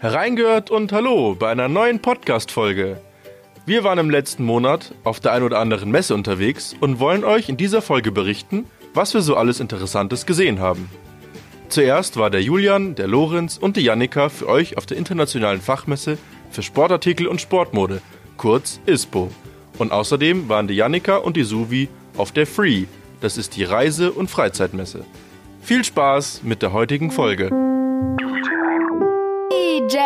Hereingehört und hallo bei einer neuen Podcast-Folge. Wir waren im letzten Monat auf der ein oder anderen Messe unterwegs und wollen euch in dieser Folge berichten, was wir so alles Interessantes gesehen haben. Zuerst war der Julian, der Lorenz und die Jannika für euch auf der internationalen Fachmesse für Sportartikel und Sportmode, kurz ISPO. Und außerdem waren die Jannika und die Suvi auf der Free, das ist die Reise- und Freizeitmesse. Viel Spaß mit der heutigen Folge.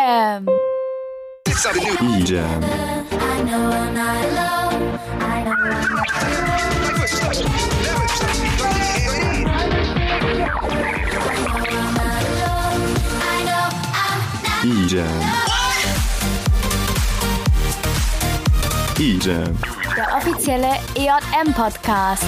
Idziemy! Idziemy. Idziemy. Idziemy. Der offizielle EJM-Podcast.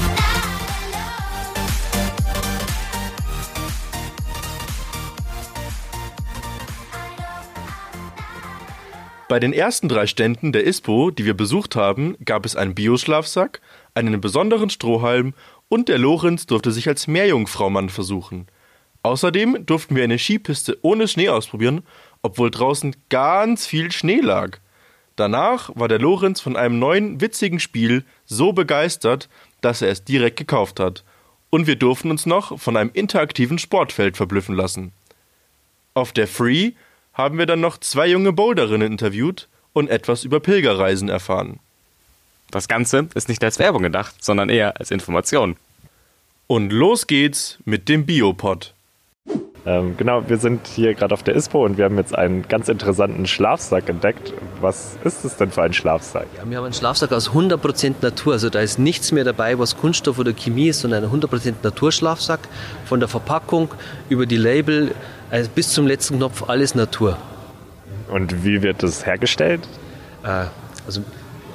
Bei den ersten drei Ständen der ISPO, die wir besucht haben, gab es einen Bioschlafsack, einen besonderen Strohhalm und der Lorenz durfte sich als Meerjungfraumann versuchen. Außerdem durften wir eine Skipiste ohne Schnee ausprobieren, obwohl draußen ganz viel Schnee lag. Danach war der Lorenz von einem neuen witzigen Spiel so begeistert, dass er es direkt gekauft hat. Und wir durften uns noch von einem interaktiven Sportfeld verblüffen lassen. Auf der Free haben wir dann noch zwei junge Boulderinnen interviewt und etwas über Pilgerreisen erfahren. Das Ganze ist nicht als Werbung gedacht, sondern eher als Information. Und los geht's mit dem Biopod. Ähm, genau, wir sind hier gerade auf der ISPO und wir haben jetzt einen ganz interessanten Schlafsack entdeckt. Was ist es denn für ein Schlafsack? Ja, wir haben einen Schlafsack aus 100% Natur. Also da ist nichts mehr dabei, was Kunststoff oder Chemie ist, sondern ein 100% Naturschlafsack. Von der Verpackung über die Label also bis zum letzten Knopf alles Natur. Und wie wird das hergestellt? Äh, also,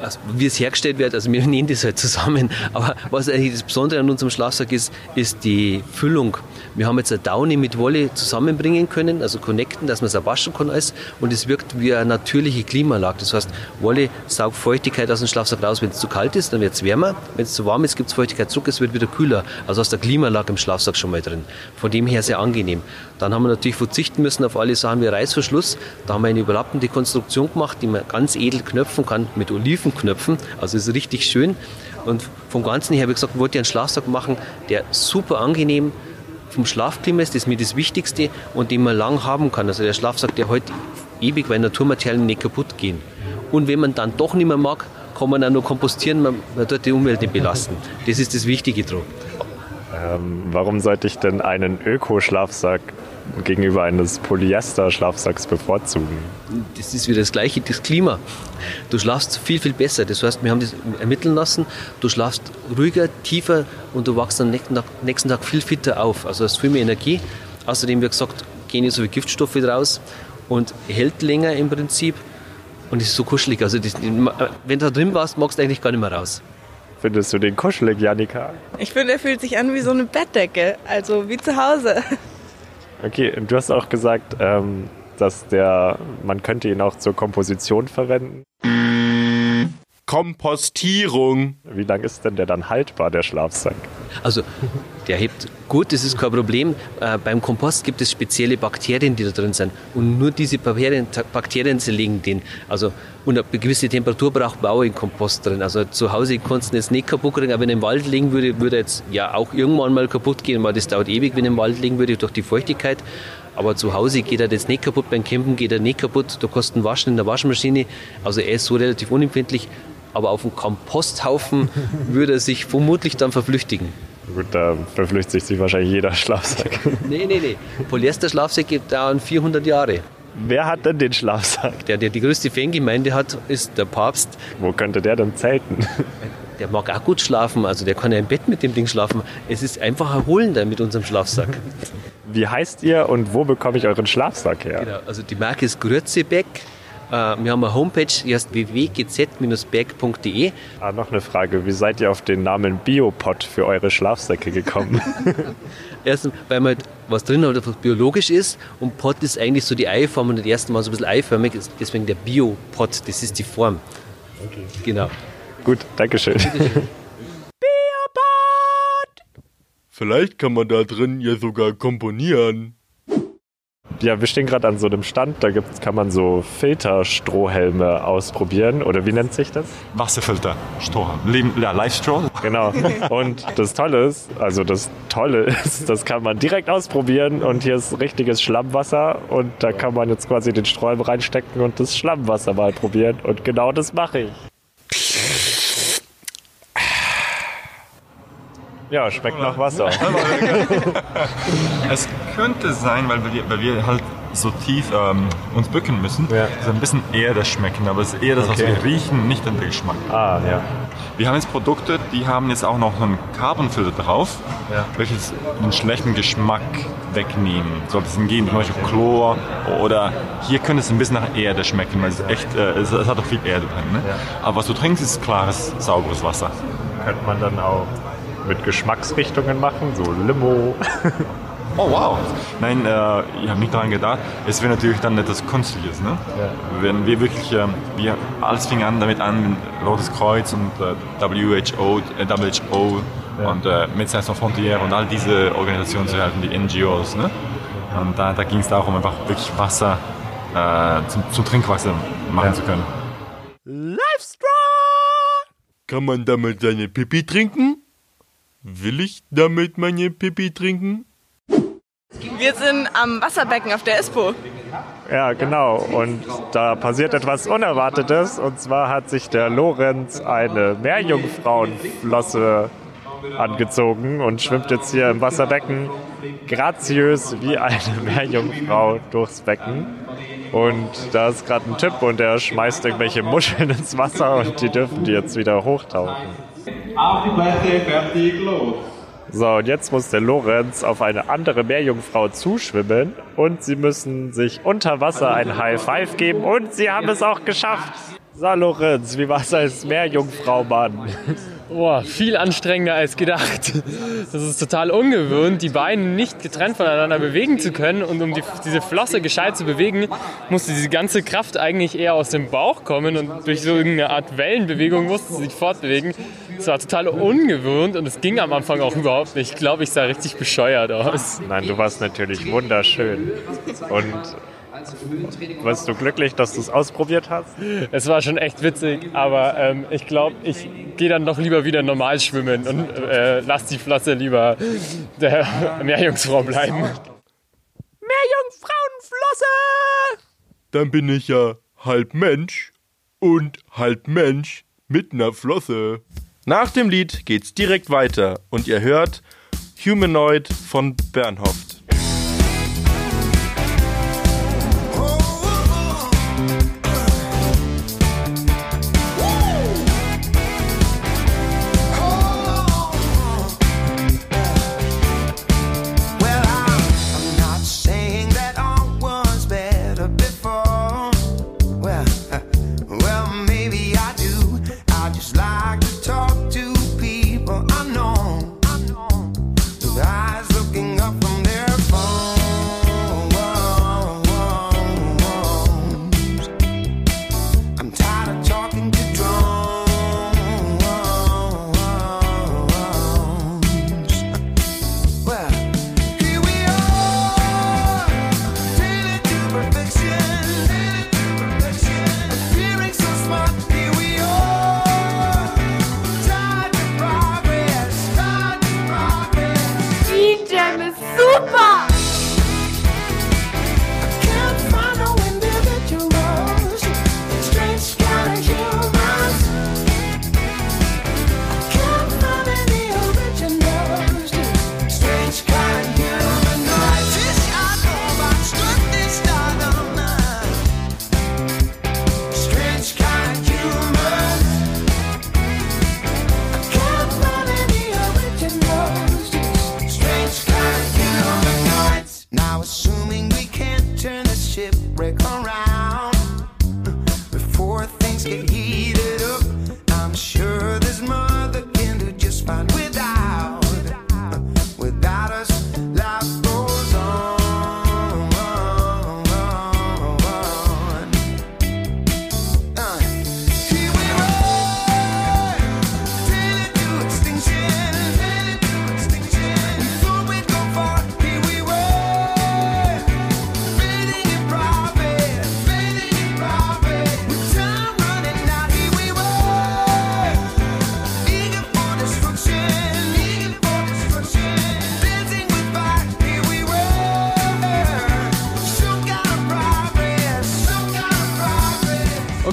also wie es hergestellt wird, also wir nähen das halt zusammen. Aber was eigentlich das Besondere an unserem Schlafsack ist, ist die Füllung. Wir haben jetzt eine Daune mit Wolle zusammenbringen können, also connecten, dass man es auch waschen kann alles. Und es wirkt wie eine natürliche Klimaanlage. Das heißt, Wolle saugt Feuchtigkeit aus dem Schlafsack raus. Wenn es zu kalt ist, dann wird es wärmer. Wenn es zu warm ist, gibt es Feuchtigkeit zurück, es wird wieder kühler. Also aus der Klimaanlage im Schlafsack schon mal drin. Von dem her sehr angenehm. Dann haben wir natürlich verzichten müssen auf alle Sachen wie Reißverschluss. Da haben wir eine überlappende Konstruktion gemacht, die man ganz edel knöpfen kann mit Olivenknöpfen. Also ist richtig schön. Und vom Ganzen her, wie gesagt, wollte ich einen Schlafsack machen, der super angenehm vom Schlafklima ist, das ist mir das Wichtigste und den man lang haben kann. Also der Schlafsack, der heute ewig, weil Naturmaterialien nicht kaputt gehen. Und wenn man dann doch nicht mehr mag, kann man auch noch kompostieren, man, man tut die Umwelt nicht belasten. Das ist das Wichtige dran. Ähm, warum sollte ich denn einen Öko-Schlafsack gegenüber eines Polyester-Schlafsacks bevorzugen? Das ist wieder das Gleiche, das Klima. Du schlafst viel, viel besser. Das heißt, wir haben das ermitteln lassen. Du schlafst ruhiger, tiefer und du wachst am nächsten Tag, nächsten Tag viel fitter auf. Also hast viel mehr Energie. Außerdem, wie gesagt, gehen nicht so viele Giftstoffe raus und hält länger im Prinzip. Und es ist so kuschelig. Also das, wenn du da drin warst, magst du eigentlich gar nicht mehr raus. Findest du den kuschelig, Janika? Ich finde, er fühlt sich an wie so eine Bettdecke, also wie zu Hause. Okay, und du hast auch gesagt, ähm, dass der, man könnte ihn auch zur Komposition verwenden. Kompostierung. Wie lang ist denn der dann haltbar, der Schlafsack? Also, der hebt gut, das ist kein Problem. Äh, beim Kompost gibt es spezielle Bakterien, die da drin sind. Und nur diese Bakterien, Bakterien zerlegen den. Also, und eine gewisse Temperatur braucht man auch in Kompost drin. Also, zu Hause kannst du jetzt nicht kaputt kriegen, aber wenn er im Wald liegen würde, würde jetzt ja auch irgendwann mal kaputt gehen, weil das dauert ewig, wenn er im Wald liegen würde, durch die Feuchtigkeit. Aber zu Hause geht er jetzt nicht kaputt, beim Campen geht er nicht kaputt. Du kannst ihn waschen in der Waschmaschine. Also, er ist so relativ unempfindlich aber auf dem Komposthaufen würde er sich vermutlich dann verflüchtigen. Gut, da verflüchtigt sich wahrscheinlich jeder Schlafsack. Nee, nee, nee. Polyester-Schlafsäcke dauern 400 Jahre. Wer hat denn den Schlafsack? Der, der die größte Fangemeinde hat, ist der Papst. Wo könnte der denn zelten? Der mag auch gut schlafen, also der kann ja im Bett mit dem Ding schlafen. Es ist einfach erholender mit unserem Schlafsack. Wie heißt ihr und wo bekomme ich euren Schlafsack her? Genau, also die Marke ist Grützebeck. Wir haben eine Homepage, die heißt www.gz-berg.de. Ah, noch eine Frage. Wie seid ihr auf den Namen Biopod für eure Schlafsäcke gekommen? Erstens, weil man halt was drin hat, was biologisch ist. Und Pod ist eigentlich so die Eiform und das erste Mal so ein bisschen eiförmig. Deswegen der Biopod, das ist die Form. Okay. Genau. Gut, Dankeschön. Biopod! Vielleicht kann man da drin ja sogar komponieren. Ja, wir stehen gerade an so einem Stand, da gibt's, kann man so Filterstrohhelme ausprobieren. Oder wie nennt sich das? Wasserfilter, Stroh, Leben- ja, Live-Stroh. Genau. Und das Tolle ist, also das Tolle ist, das kann man direkt ausprobieren und hier ist richtiges Schlammwasser und da kann man jetzt quasi den Sträumen reinstecken und das Schlammwasser mal probieren und genau das mache ich. Ja, schmeckt nach Wasser. Es könnte sein, weil wir, weil wir halt so tief ähm, uns bücken müssen, Ja. so ein bisschen eher das Schmecken, aber es ist eher das, was Okay. wir riechen, nicht den Geschmack. Ah, ja. Wir haben jetzt Produkte, die haben jetzt auch noch einen Carbonfilter drauf, Ja. welches den schlechten Geschmack wegnehmen. Sollte es gehen, zum Beispiel Chlor oder hier könnte es ein bisschen nach Erde schmecken, weil es echt, äh, es, es hat auch viel Erde drin. Ne? Aber was du trinkst, ist klares, sauberes Wasser. Könnte man dann auch mit Geschmacksrichtungen machen, so Limo. Oh wow! Nein, äh, ich habe nicht daran gedacht. Es wäre natürlich dann etwas Künstliches, ne? Wenn wir wirklich, ähm, wir, alles fing an damit an, Rotes Kreuz und äh, WHO, äh, WHO und äh, Médecins Sans Frontières und all diese Organisationen zu helfen, die NGOs, ne? Und da, da ging es darum, einfach wirklich Wasser äh, zum, zum Trinkwasser machen Ja. zu können. Kann man damit seine Pipi trinken? Will ich damit meine Pipi trinken? Wir sind am Wasserbecken auf der ISPO. Ja, genau. Und da passiert etwas Unerwartetes. Und zwar hat sich der Lorenz eine Meerjungfrauenflosse angezogen und schwimmt jetzt hier im Wasserbecken graziös wie eine Meerjungfrau durchs Becken. Und da ist gerade ein Typ und der schmeißt irgendwelche Muscheln ins Wasser und die dürfen die jetzt wieder hochtauchen. Auf die Plätze, fertig, los. So, und jetzt muss der Lorenz auf eine andere Meerjungfrau zuschwimmen und sie müssen sich unter Wasser ein High Five geben und sie haben es auch geschafft. So, Lorenz, wie war's als Meerjungfrau, Mann? Boah, viel anstrengender als gedacht. Das ist total ungewöhnt, die Beine nicht getrennt voneinander bewegen zu können. Und um die, diese Flosse gescheit zu bewegen, musste diese ganze Kraft eigentlich eher aus dem Bauch kommen. Und durch so irgendeine Art Wellenbewegung musste sie sich fortbewegen. Es war total ungewohnt und es ging am Anfang auch überhaupt nicht. Ich glaube, ich sah richtig bescheuert aus. Nein, du warst natürlich wunderschön. Und warst du glücklich, dass du es ausprobiert hast? Es war schon echt witzig, aber ähm, ich glaube, ich gehe dann doch lieber wieder normal schwimmen und äh, lass die Flosse lieber der Meerjungfrau bleiben. Dann bin ich ja halb Mensch und halb Mensch mit ner Flosse. Nach dem Lied geht's direkt weiter und ihr hört Humanoid von Bernhoft.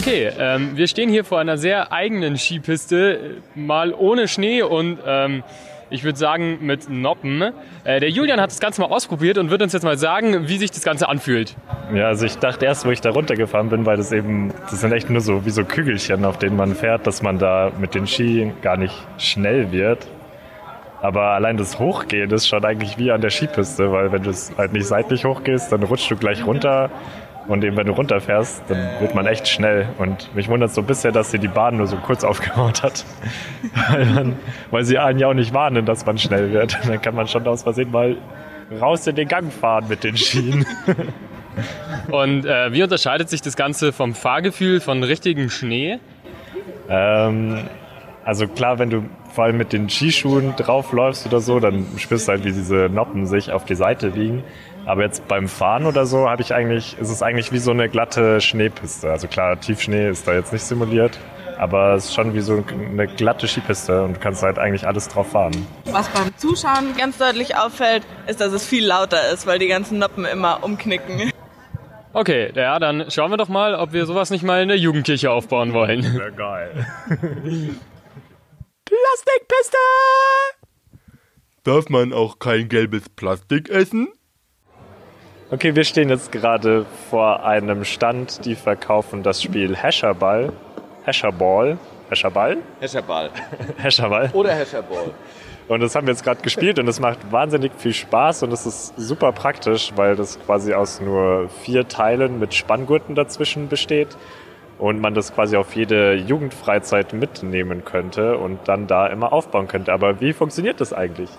Okay, ähm, wir stehen hier vor einer sehr eigenen Skipiste, äh, mal ohne Schnee und ähm, ich würde sagen mit Noppen. Äh, der Julian hat das Ganze mal ausprobiert und wird uns jetzt mal sagen, wie sich das Ganze anfühlt. Ja, also ich dachte erst, wo ich da runtergefahren bin, weil das eben, das sind echt nur so wie so Kügelchen, auf denen man fährt, dass man da mit den Ski gar nicht schnell wird. Aber allein das Hochgehen ist schon eigentlich wie an der Skipiste, weil wenn du es halt nicht seitlich hochgehst, dann rutschst du gleich runter. Und eben wenn du runterfährst, dann wird man echt schnell. Und mich wundert so bisher, dass sie die Bahn nur so kurz aufgebaut hat. weil, man, weil sie einen ja auch nicht warnen, dass man schnell wird. Dann kann man schon aus Versehen mal raus in den Gang fahren mit den Schienen. Und äh, wie unterscheidet sich das Ganze vom Fahrgefühl von richtigem Schnee? Ähm, also klar, wenn du vor allem mit den Skischuhen draufläufst oder so, dann spürst du halt, wie diese Noppen sich auf die Seite liegen. Aber jetzt beim Fahren oder so habe ich eigentlich, ist es eigentlich wie so eine glatte Schneepiste. Also klar, Tiefschnee ist da jetzt nicht simuliert, aber es ist schon wie so eine glatte Skipiste und du kannst halt eigentlich alles drauf fahren. Was beim Zuschauen ganz deutlich auffällt, ist, dass es viel lauter ist, weil die ganzen Noppen immer umknicken. Okay, ja, dann schauen wir doch mal, ob wir sowas nicht mal in der Jugendkirche aufbauen wollen. Sehr geil. Plastikpiste! Darf man auch kein gelbes Plastik essen? Okay, wir stehen jetzt gerade vor einem Stand, die verkaufen das Spiel Hasherball. Hasherball? Hasherball? Hescherball. Hasherball. Oder Hescherball. Und das haben wir jetzt gerade gespielt und es macht wahnsinnig viel Spaß und es ist super praktisch, weil das quasi aus nur vier Teilen mit Spanngurten dazwischen besteht und man das quasi auf jede Jugendfreizeit mitnehmen könnte und dann da immer aufbauen könnte. Aber wie funktioniert das eigentlich?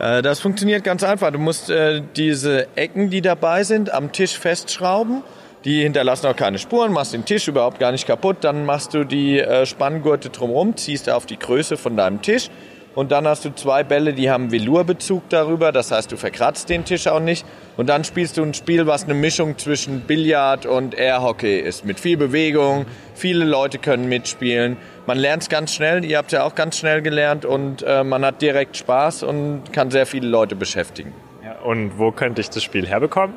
Äh, Das funktioniert ganz einfach. Du musst äh, diese Ecken, die dabei sind, am Tisch festschrauben. Die hinterlassen auch keine Spuren, machst den Tisch überhaupt gar nicht kaputt. Dann machst du die äh, Spanngurte drumherum, ziehst auf die Größe von deinem Tisch. Und dann hast du zwei Bälle, die haben Velourbezug darüber. Das heißt, du verkratzt den Tisch auch nicht. Und dann spielst du ein Spiel, was eine Mischung zwischen Billard und Airhockey ist. Mit viel Bewegung. Viele Leute können mitspielen. Man lernt es ganz schnell. Ihr habt ja auch ganz schnell gelernt. Und äh, man hat direkt Spaß und kann sehr viele Leute beschäftigen. Ja, und wo könnte ich das Spiel herbekommen?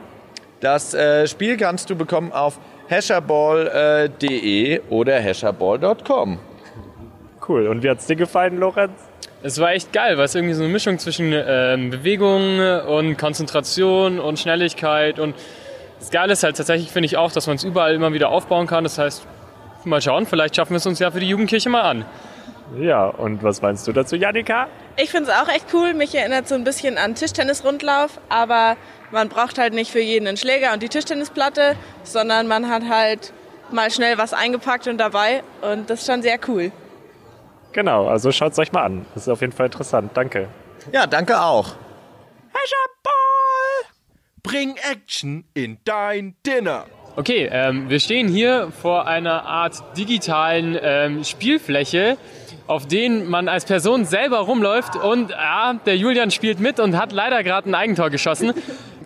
Das äh, Spiel kannst du bekommen auf hasherball.de oder hasherball.com. Cool. Und wie hat's dir gefallen, Lorenz? Es war echt geil, weil es irgendwie so eine Mischung zwischen ähm, Bewegung und Konzentration und Schnelligkeit und das Geile ist halt tatsächlich, finde ich auch, dass man es überall immer wieder aufbauen kann. Das heißt, mal schauen, vielleicht schaffen wir es uns ja für die Jugendkirche mal an. Ja, und was meinst du dazu, Janika? Ich finde es auch echt cool. Mich erinnert so ein bisschen an Tischtennis-Rundlauf, aber man braucht halt nicht für jeden einen Schläger und die Tischtennisplatte, sondern man hat halt mal schnell was eingepackt und dabei und das ist schon sehr cool. Genau, also schaut's euch mal an. Das ist auf jeden Fall interessant. Danke. Ja, danke auch. Hasherball! Bring Action in dein Dinner! Okay, ähm, wir stehen hier vor einer Art digitalen ähm, Spielfläche, auf denen man als Person selber rumläuft und ja, der Julian spielt mit und hat leider gerade ein Eigentor geschossen.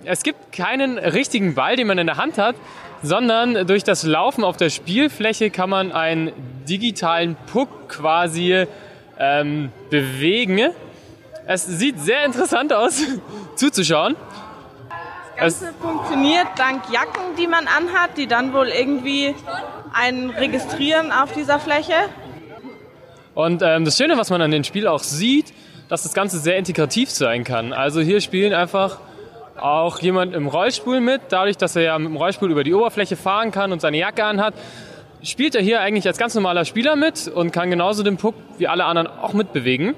Es gibt keinen richtigen Ball, den man in der Hand hat, sondern durch das Laufen auf der Spielfläche kann man einen digitalen Puck quasi ähm, bewegen. Es sieht sehr interessant aus zuzuschauen. Das Ganze funktioniert dank Jacken, die man anhat, die dann wohl irgendwie einen registrieren auf dieser Fläche. Und ähm, das Schöne, was man an dem Spiel auch sieht, dass das Ganze sehr integrativ sein kann. Also hier spielen einfach auch jemand im Rollstuhl mit. Dadurch, dass er ja mit dem Rollstuhl über die Oberfläche fahren kann und seine Jacke anhat, spielt er hier eigentlich als ganz normaler Spieler mit und kann genauso den Puck wie alle anderen auch mitbewegen.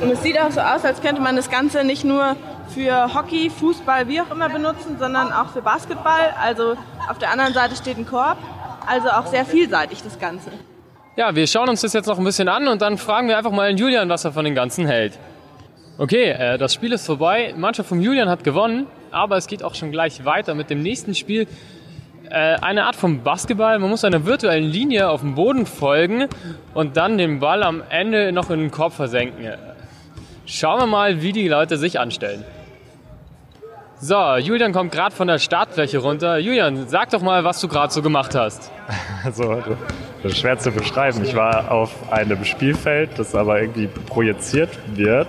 Und es sieht auch so aus, als könnte man das Ganze nicht nur für Hockey, Fußball, wie auch immer benutzen, sondern auch für Basketball. Also auf der anderen Seite steht ein Korb. Also auch sehr vielseitig das Ganze. Ja, wir schauen uns das jetzt noch ein bisschen an und dann fragen wir einfach mal den Julian, was er von den Ganzen hält. Okay, äh, das Spiel ist vorbei. Mannschaft von Julian hat gewonnen, aber es geht auch schon gleich weiter mit dem nächsten Spiel. Äh, eine Art von Basketball. Man muss einer virtuellen Linie auf dem Boden folgen und dann den Ball am Ende noch in den Korb versenken. Schauen wir mal, wie die Leute sich anstellen. So, Julian kommt gerade von der Startfläche runter. Julian, sag doch mal, was du gerade so gemacht hast. Also, das ist schwer zu beschreiben. Ich war auf einem Spielfeld, das aber irgendwie projiziert wird.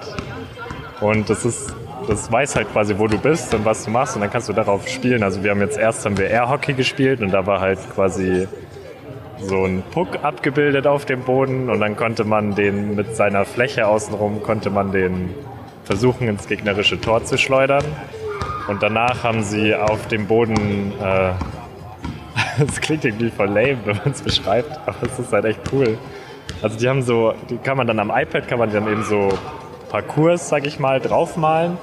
Und das ist, das weiß halt quasi, wo du bist und was du machst. Und dann kannst du darauf spielen. Also wir haben jetzt erst haben wir Airhockey gespielt und da war halt quasi so ein Puck abgebildet auf dem Boden und dann konnte man den mit seiner Fläche außenrum, konnte man den versuchen ins gegnerische Tor zu schleudern. Und danach haben sie auf dem Boden, äh, das klingt irgendwie voll lame, wenn man es beschreibt, aber es ist halt echt cool. Also die haben so, die kann man dann am iPad, kann man dann eben so Parcours, sag ich mal, draufmalen.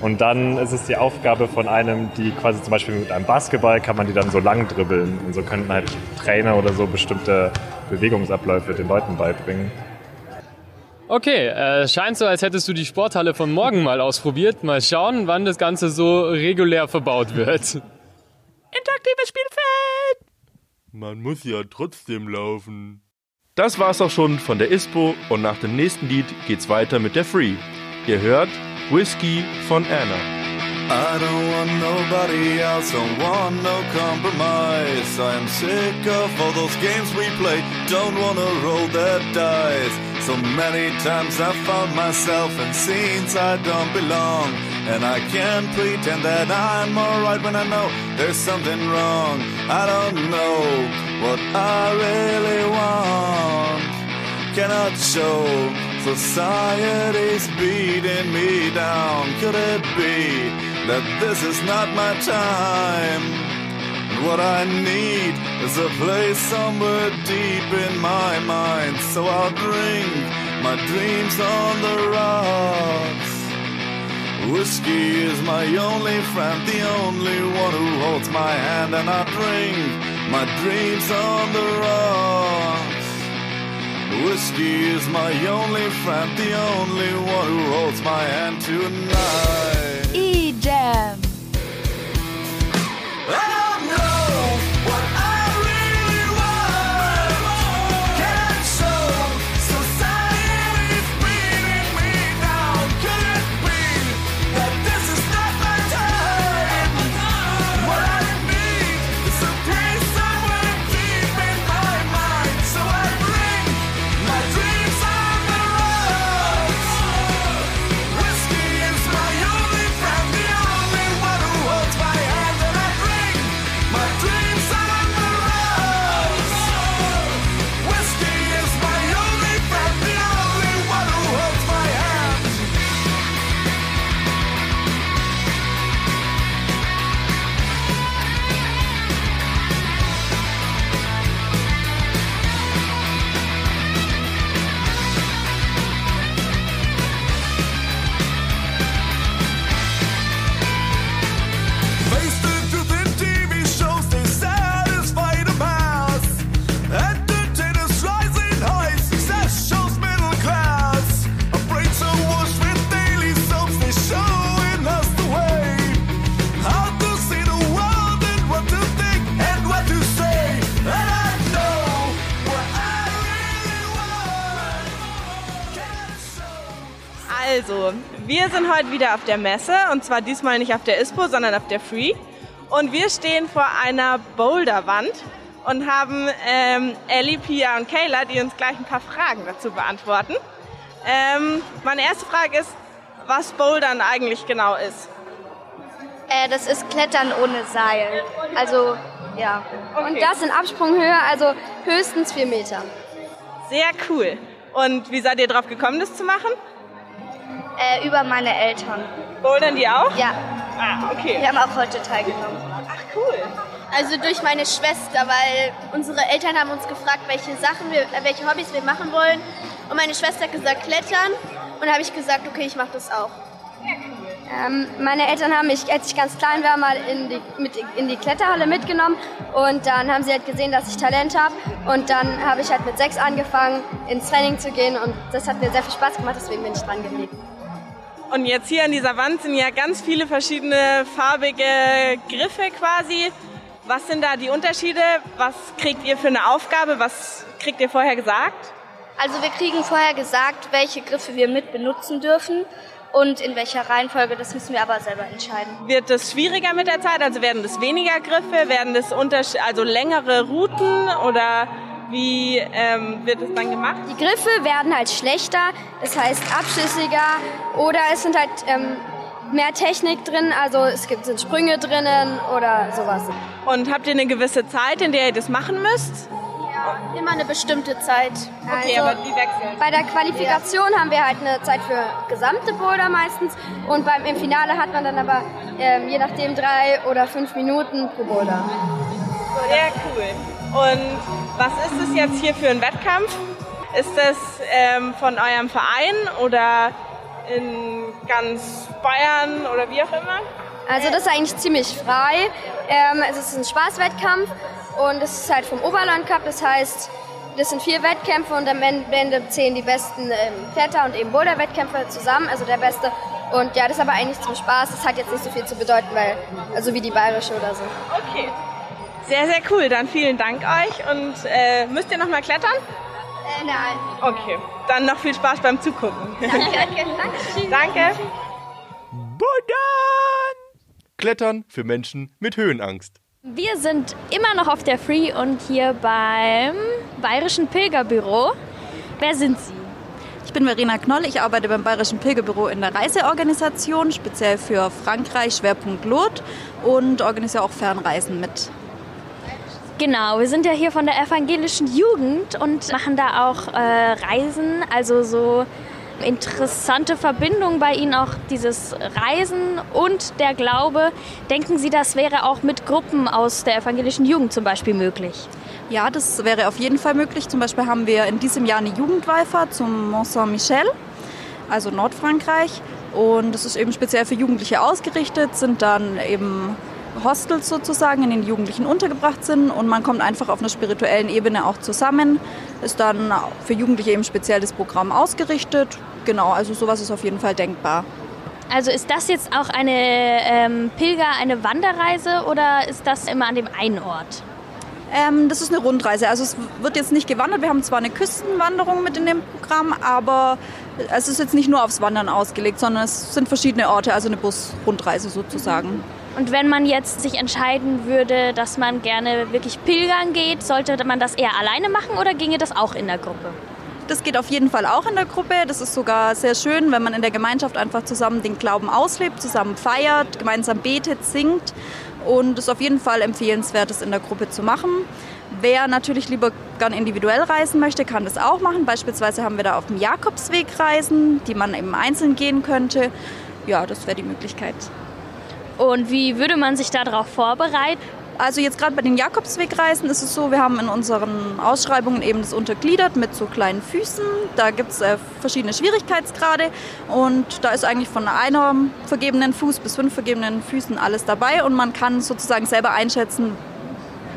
Und dann ist es die Aufgabe von einem, die quasi zum Beispiel mit einem Basketball kann man die dann so lang dribbeln. Und so könnten halt Trainer oder so bestimmte Bewegungsabläufe den Leuten beibringen. Okay, äh, scheint so, als hättest du die Sporthalle von morgen mal ausprobiert. Mal schauen, wann das Ganze so regulär verbaut wird. Interaktives Spielfeld! Man muss ja trotzdem laufen. Das war's auch schon von der ISPO und nach dem nächsten Lied geht's weiter mit der Free. Ihr hört Whiskey von Anna. I don't want nobody else, don't want no compromise. I'm sick of all those games we play, don't wanna roll that dice. So many times I found myself in scenes I don't belong. And I can't pretend that I'm alright when I know there's something wrong. I don't know what I really want. Cannot show society's beating me down. Could it be that this is not my time? And what I need is a place somewhere deep in my mind. So I'll drink my dreams on the rocks. Whiskey is my only friend, the only one who holds my hand, and I drink my dreams on the rocks. Whiskey is my only friend, the only one who holds my hand tonight. Jam. Also, wir sind heute wieder auf der Messe und zwar diesmal nicht auf der ISPO, sondern auf der Free. Und wir stehen vor einer Boulderwand und haben ähm, Ellie, Pia und Kayla, die uns gleich ein paar Fragen dazu beantworten. Ähm, meine erste Frage ist, was Bouldern eigentlich genau ist. Äh, das ist Klettern ohne Seil. Also, ja. Und das in Absprunghöhe, also höchstens vier Meter. Sehr cool. Und wie seid ihr drauf gekommen, das zu machen? Äh, über meine Eltern. Bouldern die auch? Ja. Ah, okay. Die haben auch heute teilgenommen. Ach, cool. Also durch meine Schwester, weil unsere Eltern haben uns gefragt, welche Sachen wir, äh, welche Hobbys wir machen wollen. Und meine Schwester hat gesagt Klettern. Und da habe ich gesagt, okay, ich mache das auch. Ähm, meine Eltern haben mich, als ich ganz klein war, mal in die, mit in die Kletterhalle mitgenommen. Und dann haben sie halt gesehen, dass ich Talent habe. Und dann habe ich halt mit sechs angefangen, ins Training zu gehen. Und das hat mir sehr viel Spaß gemacht, deswegen bin ich dran geblieben. Und jetzt hier an dieser Wand sind ja ganz viele verschiedene farbige Griffe quasi. Was sind da die Unterschiede? Was kriegt ihr für eine Aufgabe? Was kriegt ihr vorher gesagt? Also wir kriegen vorher gesagt, welche Griffe wir mit benutzen dürfen und in welcher Reihenfolge. Das müssen wir aber selber entscheiden. Wird es schwieriger mit der Zeit? Also werden das weniger Griffe? Werden das also längere Routen? Oder wie ähm, wird es dann gemacht? Die Griffe werden halt schlechter, das heißt abschüssiger oder es sind halt ähm, mehr Technik drin, also es gibt sind Sprünge drinnen oder sowas. Und habt ihr eine gewisse Zeit, in der ihr das machen müsst? Immer eine bestimmte Zeit. Okay, Also, aber die wechseln. Bei der Qualifikation haben wir halt eine Zeit für gesamte Boulder meistens und beim, im Finale hat man dann aber ähm, je nachdem drei oder fünf Minuten pro Boulder. Sehr cool. Und was ist es jetzt hier für ein Wettkampf? Ist das ähm, von eurem Verein oder in ganz Bayern oder wie auch immer? Also das ist eigentlich ziemlich frei. Ähm, es ist ein Spaßwettkampf und es ist halt vom Oberland Cup. Das heißt, das sind vier Wettkämpfe und am Ende zählen die besten ähm, Kletter- und eben Boulder-Wettkämpfe zusammen, also der beste. Und ja, das ist aber eigentlich zum Spaß. Das hat jetzt nicht so viel zu bedeuten, weil, also wie die bayerische oder so. Okay. Sehr, sehr cool. Dann vielen Dank euch. Und äh, müsst ihr noch mal klettern? Äh, nein. Okay. Dann noch viel Spaß beim Zugucken. Danke, danke. Danke. Klettern für Menschen mit Höhenangst. Wir sind immer noch auf der Free und hier beim Bayerischen Pilgerbüro. Wer sind Sie? Ich bin Verena Knoll, ich arbeite beim Bayerischen Pilgerbüro in der Reiseorganisation, speziell für Frankreich, Schwerpunkt Lot und organisiere auch Fernreisen mit. Genau, wir sind ja hier von der evangelischen Jugend und machen da auch äh, Reisen, also so interessante Verbindung bei Ihnen auch dieses Reisen und der Glaube. Denken Sie, das wäre auch mit Gruppen aus der evangelischen Jugend zum Beispiel möglich? Ja, das wäre auf jeden Fall möglich. Zum Beispiel haben wir in diesem Jahr eine Jugendwallfahrt zum Mont Saint-Michel, also Nordfrankreich. Und das ist eben speziell für Jugendliche ausgerichtet, sind dann eben Hostels sozusagen, in denen die Jugendlichen untergebracht sind und man kommt einfach auf einer spirituellen Ebene auch zusammen. Ist dann für Jugendliche eben speziell das Programm ausgerichtet. Genau, also sowas ist auf jeden Fall denkbar. Also ist das jetzt auch eine ähm, Pilger, eine Wanderreise oder ist das immer an dem einen Ort? Ähm, das ist eine Rundreise. Also es wird jetzt nicht gewandert. Wir haben zwar eine Küstenwanderung mit in dem Programm, aber es ist jetzt nicht nur aufs Wandern ausgelegt, sondern es sind verschiedene Orte, also eine Busrundreise sozusagen. Und wenn man jetzt sich entscheiden würde, dass man gerne wirklich pilgern geht, sollte man das eher alleine machen oder ginge das auch in der Gruppe? Das geht auf jeden Fall auch in der Gruppe. Das ist sogar sehr schön, wenn man in der Gemeinschaft einfach zusammen den Glauben auslebt, zusammen feiert, gemeinsam betet, singt. Und es ist auf jeden Fall empfehlenswert, das in der Gruppe zu machen. Wer natürlich lieber gern individuell reisen möchte, kann das auch machen. Beispielsweise haben wir da auf dem Jakobsweg Reisen, die man eben einzeln gehen könnte. Ja, das wäre die Möglichkeit. Und wie würde man sich darauf vorbereiten? Also jetzt gerade bei den Jakobswegreisen ist es so, wir haben in unseren Ausschreibungen eben das untergliedert mit so kleinen Füßen. Da gibt es äh, verschiedene Schwierigkeitsgrade und da ist eigentlich von einem vergebenen Fuß bis fünf vergebenen Füßen alles dabei und man kann sozusagen selber einschätzen,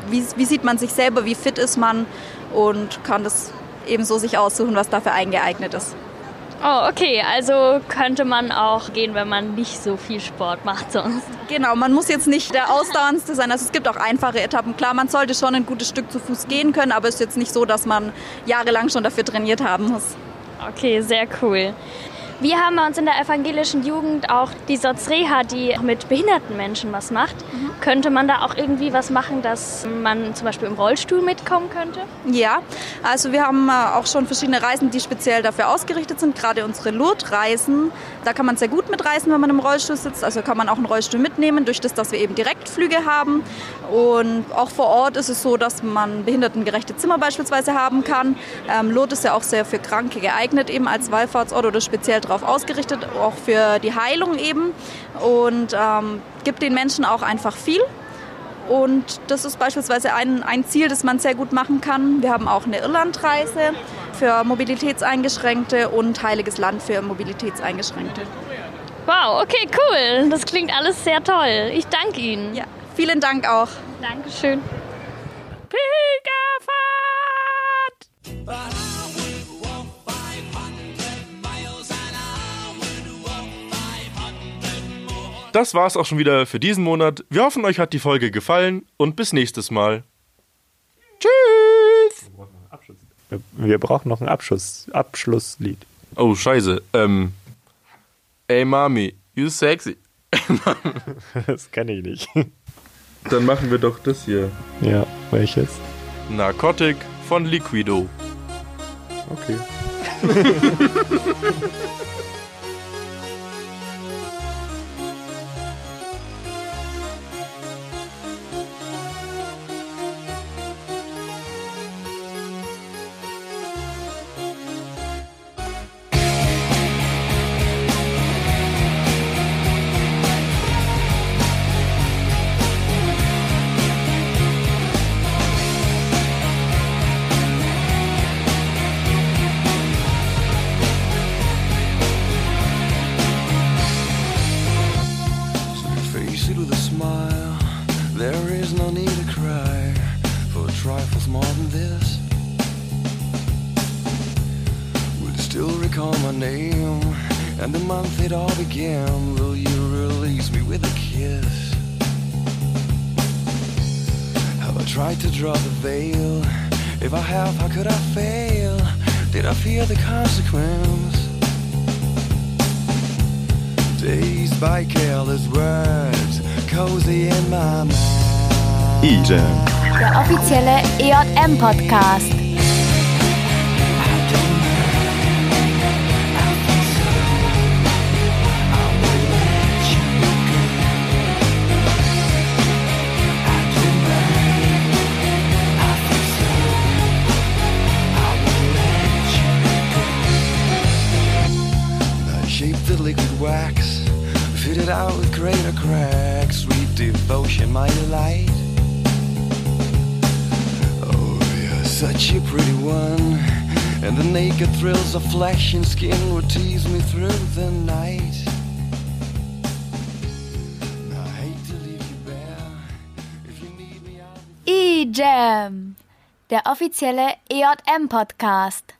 wie, wie sieht man sich selber, wie fit ist man und kann das eben so sich aussuchen, was dafür eingeeignet ist. Oh, okay. Also könnte man auch gehen, wenn man nicht so viel Sport macht sonst. Genau, man muss jetzt nicht der Ausdauerndste sein. Also es gibt auch einfache Etappen. Klar, man sollte schon ein gutes Stück zu Fuß gehen können, aber es ist jetzt nicht so, dass man jahrelang schon dafür trainiert haben muss. Okay, sehr cool. Wir haben bei uns in der evangelischen Jugend auch die Sotzreha, die mit behinderten Menschen was macht. Mhm. Könnte man da auch irgendwie was machen, dass man zum Beispiel im Rollstuhl mitkommen könnte? Ja, also wir haben äh, auch schon verschiedene Reisen, die speziell dafür ausgerichtet sind. Gerade unsere Lourdes-Reisen, da kann man sehr gut mitreisen, wenn man im Rollstuhl sitzt. Also kann man auch einen Rollstuhl mitnehmen, durch das, dass wir eben Direktflüge haben. Und auch vor Ort ist es so, dass man behindertengerechte Zimmer beispielsweise haben kann. Ähm, Lourdes ist ja auch sehr für Kranke geeignet, eben als Wallfahrtsort oder speziell darauf ausgerichtet, auch für die Heilung eben. Und ähm, gibt den Menschen auch einfach viel. Und das ist beispielsweise ein, ein Ziel, das man sehr gut machen kann. Wir haben auch eine Irlandreise für Mobilitätseingeschränkte und Heiliges Land für Mobilitätseingeschränkte. Wow, okay, cool. Das klingt alles sehr toll. Ich danke Ihnen. Ja, vielen Dank auch. Dankeschön. Das war's auch schon wieder für diesen Monat. Wir hoffen, euch hat die Folge gefallen und bis nächstes Mal. Tschüss! Wir brauchen noch ein Abschluss, Abschlusslied. Oh, scheiße. Ähm. Ey, Mami, you sexy. das kenne ich nicht. Dann machen wir doch das hier. Ja, welches? Narcotic von Liquido. Okay. The Der offizielle EJM-Podcast. wax, fitted out with greater cracks, sweet devotion, my delight. Such a pretty one And the naked thrills of flesh and skin Will tease me through the night E-Jam, der offizielle EJM-Podcast.